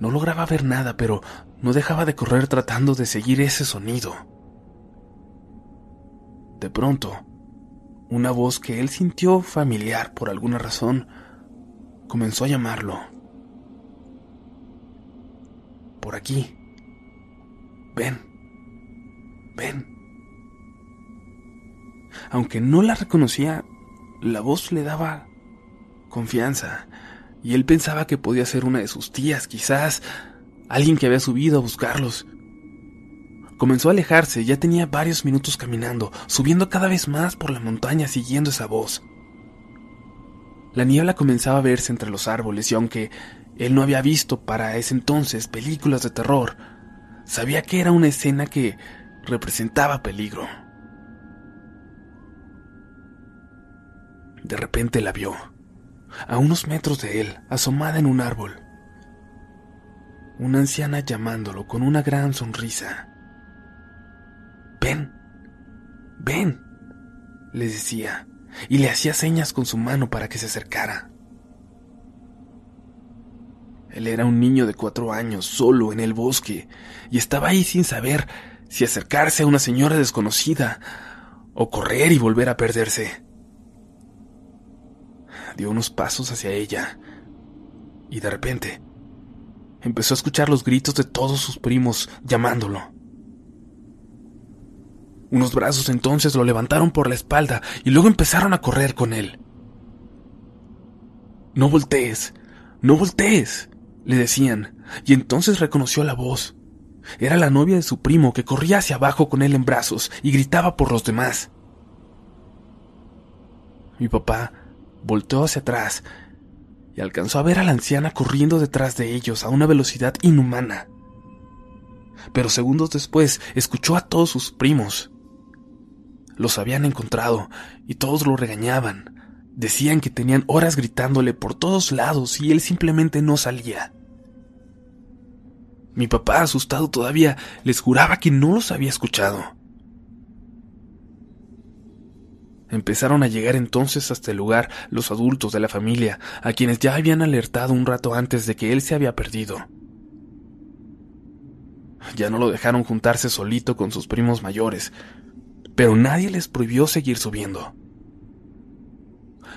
No lograba ver nada, pero no dejaba de correr tratando de seguir ese sonido. De pronto, una voz que él sintió familiar por alguna razón comenzó a llamarlo. Por aquí. Ven. ven. Aunque no la reconocía, la voz le daba confianza, y él pensaba que podía ser una de sus tías, quizás alguien que había subido a buscarlos. Comenzó a alejarse, ya tenía varios minutos caminando, subiendo cada vez más por la montaña siguiendo esa voz. La niebla comenzaba a verse entre los árboles y aunque él no había visto para ese entonces películas de terror, sabía que era una escena que representaba peligro. De repente la vio, a unos metros de él, asomada en un árbol. Una anciana llamándolo con una gran sonrisa. Ven, ven, le decía, y le hacía señas con su mano para que se acercara. Él era un niño de cuatro años, solo en el bosque, y estaba ahí sin saber si acercarse a una señora desconocida o correr y volver a perderse. Dio unos pasos hacia ella, y de repente empezó a escuchar los gritos de todos sus primos llamándolo. Unos brazos entonces lo levantaron por la espalda y luego empezaron a correr con él. No voltees, no voltees, le decían, y entonces reconoció la voz. Era la novia de su primo que corría hacia abajo con él en brazos y gritaba por los demás. Mi papá volteó hacia atrás alcanzó a ver a la anciana corriendo detrás de ellos a una velocidad inhumana. Pero segundos después escuchó a todos sus primos. Los habían encontrado y todos lo regañaban. Decían que tenían horas gritándole por todos lados y él simplemente no salía. Mi papá, asustado todavía, les juraba que no los había escuchado. Empezaron a llegar entonces hasta el lugar los adultos de la familia, a quienes ya habían alertado un rato antes de que él se había perdido. Ya no lo dejaron juntarse solito con sus primos mayores, pero nadie les prohibió seguir subiendo.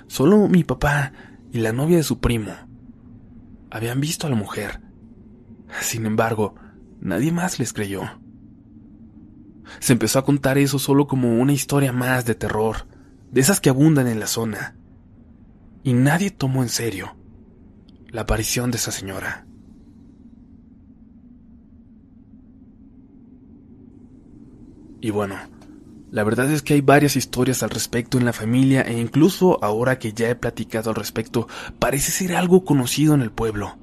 Solo mi papá y la novia de su primo habían visto a la mujer. Sin embargo, nadie más les creyó. Se empezó a contar eso solo como una historia más de terror, de esas que abundan en la zona. Y nadie tomó en serio la aparición de esa señora. Y bueno, la verdad es que hay varias historias al respecto en la familia e incluso ahora que ya he platicado al respecto, parece ser algo conocido en el pueblo.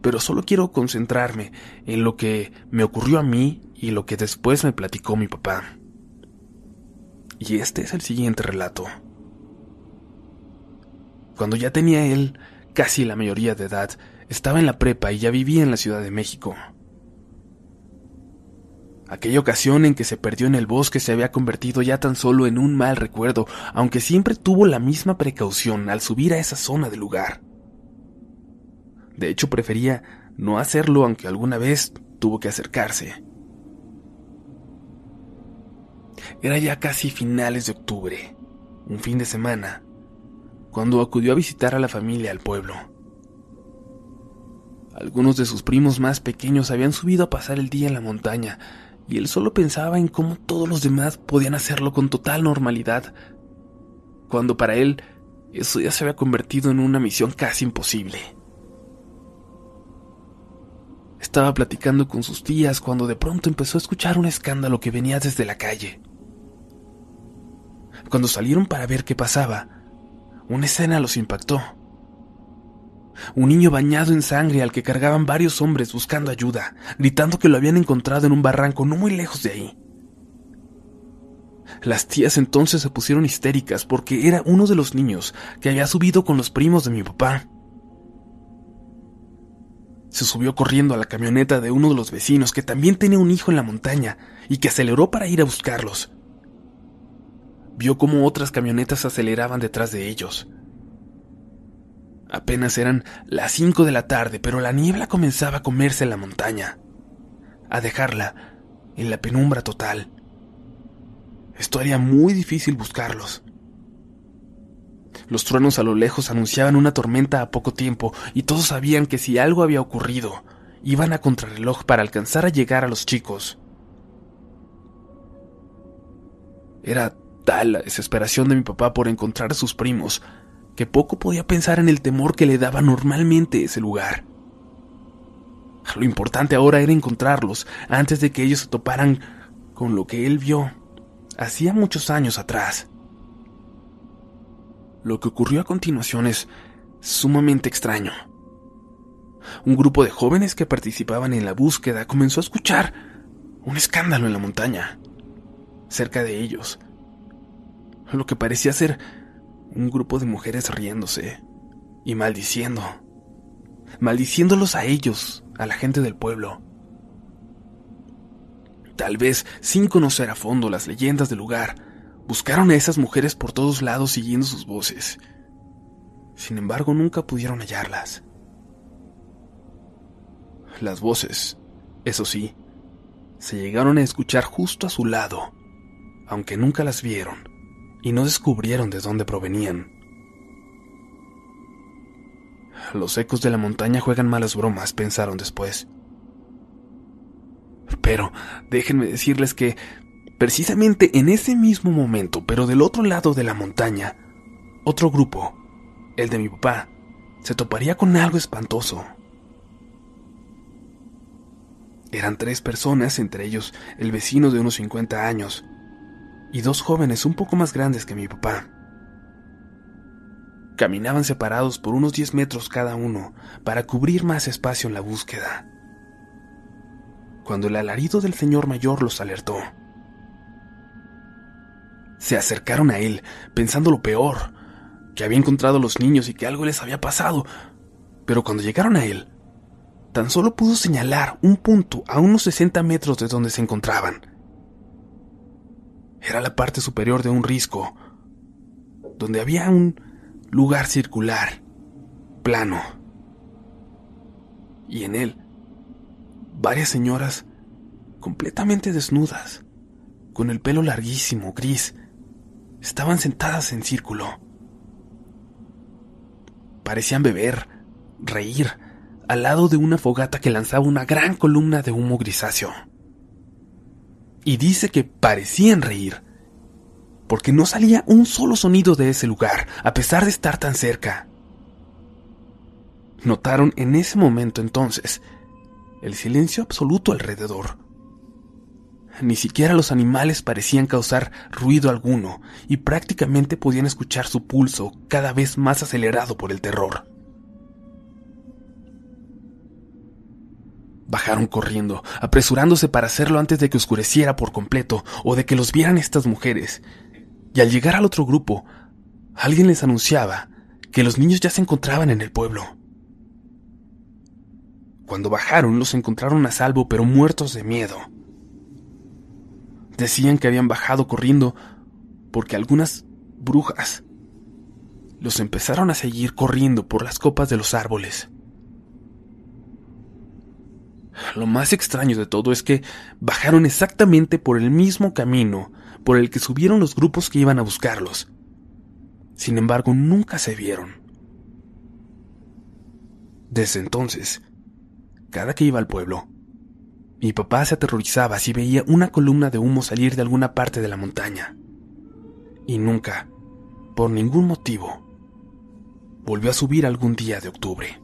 Pero solo quiero concentrarme en lo que me ocurrió a mí y lo que después me platicó mi papá. Y este es el siguiente relato. Cuando ya tenía él casi la mayoría de edad, estaba en la prepa y ya vivía en la Ciudad de México. Aquella ocasión en que se perdió en el bosque se había convertido ya tan solo en un mal recuerdo, aunque siempre tuvo la misma precaución al subir a esa zona del lugar. De hecho, prefería no hacerlo aunque alguna vez tuvo que acercarse. Era ya casi finales de octubre, un fin de semana, cuando acudió a visitar a la familia al pueblo. Algunos de sus primos más pequeños habían subido a pasar el día en la montaña, y él solo pensaba en cómo todos los demás podían hacerlo con total normalidad, cuando para él eso ya se había convertido en una misión casi imposible. Estaba platicando con sus tías cuando de pronto empezó a escuchar un escándalo que venía desde la calle. Cuando salieron para ver qué pasaba, una escena los impactó. Un niño bañado en sangre al que cargaban varios hombres buscando ayuda, gritando que lo habían encontrado en un barranco no muy lejos de ahí. Las tías entonces se pusieron histéricas porque era uno de los niños que había subido con los primos de mi papá. Se subió corriendo a la camioneta de uno de los vecinos que también tenía un hijo en la montaña y que aceleró para ir a buscarlos. Vio cómo otras camionetas aceleraban detrás de ellos. Apenas eran las cinco de la tarde, pero la niebla comenzaba a comerse la montaña, a dejarla en la penumbra total. Esto haría muy difícil buscarlos. Los truenos a lo lejos anunciaban una tormenta a poco tiempo y todos sabían que si algo había ocurrido, iban a contrarreloj para alcanzar a llegar a los chicos. Era tal la desesperación de mi papá por encontrar a sus primos, que poco podía pensar en el temor que le daba normalmente ese lugar. Lo importante ahora era encontrarlos antes de que ellos se toparan con lo que él vio hacía muchos años atrás. Lo que ocurrió a continuación es sumamente extraño. Un grupo de jóvenes que participaban en la búsqueda comenzó a escuchar un escándalo en la montaña, cerca de ellos. Lo que parecía ser un grupo de mujeres riéndose y maldiciendo. Maldiciéndolos a ellos, a la gente del pueblo. Tal vez, sin conocer a fondo las leyendas del lugar, buscaron a esas mujeres por todos lados siguiendo sus voces. Sin embargo, nunca pudieron hallarlas. Las voces, eso sí, se llegaron a escuchar justo a su lado, aunque nunca las vieron y no descubrieron de dónde provenían. Los ecos de la montaña juegan malas bromas, pensaron después. Pero déjenme decirles que, precisamente en ese mismo momento, pero del otro lado de la montaña, otro grupo, el de mi papá, se toparía con algo espantoso. Eran tres personas, entre ellos el vecino de unos 50 años, y dos jóvenes un poco más grandes que mi papá. Caminaban separados por unos 10 metros cada uno para cubrir más espacio en la búsqueda. Cuando el alarido del señor mayor los alertó. Se acercaron a él, pensando lo peor, que había encontrado a los niños y que algo les había pasado. Pero cuando llegaron a él, tan solo pudo señalar un punto a unos 60 metros de donde se encontraban. Era la parte superior de un risco, donde había un lugar circular, plano. Y en él, varias señoras completamente desnudas, con el pelo larguísimo, gris, estaban sentadas en círculo. Parecían beber, reír, al lado de una fogata que lanzaba una gran columna de humo grisáceo y dice que parecían reír, porque no salía un solo sonido de ese lugar, a pesar de estar tan cerca. Notaron en ese momento entonces el silencio absoluto alrededor. Ni siquiera los animales parecían causar ruido alguno y prácticamente podían escuchar su pulso cada vez más acelerado por el terror. Bajaron corriendo, apresurándose para hacerlo antes de que oscureciera por completo o de que los vieran estas mujeres. Y al llegar al otro grupo, alguien les anunciaba que los niños ya se encontraban en el pueblo. Cuando bajaron los encontraron a salvo pero muertos de miedo. Decían que habían bajado corriendo porque algunas brujas los empezaron a seguir corriendo por las copas de los árboles. Lo más extraño de todo es que bajaron exactamente por el mismo camino por el que subieron los grupos que iban a buscarlos. Sin embargo, nunca se vieron. Desde entonces, cada que iba al pueblo, mi papá se aterrorizaba si veía una columna de humo salir de alguna parte de la montaña. Y nunca, por ningún motivo, volvió a subir algún día de octubre.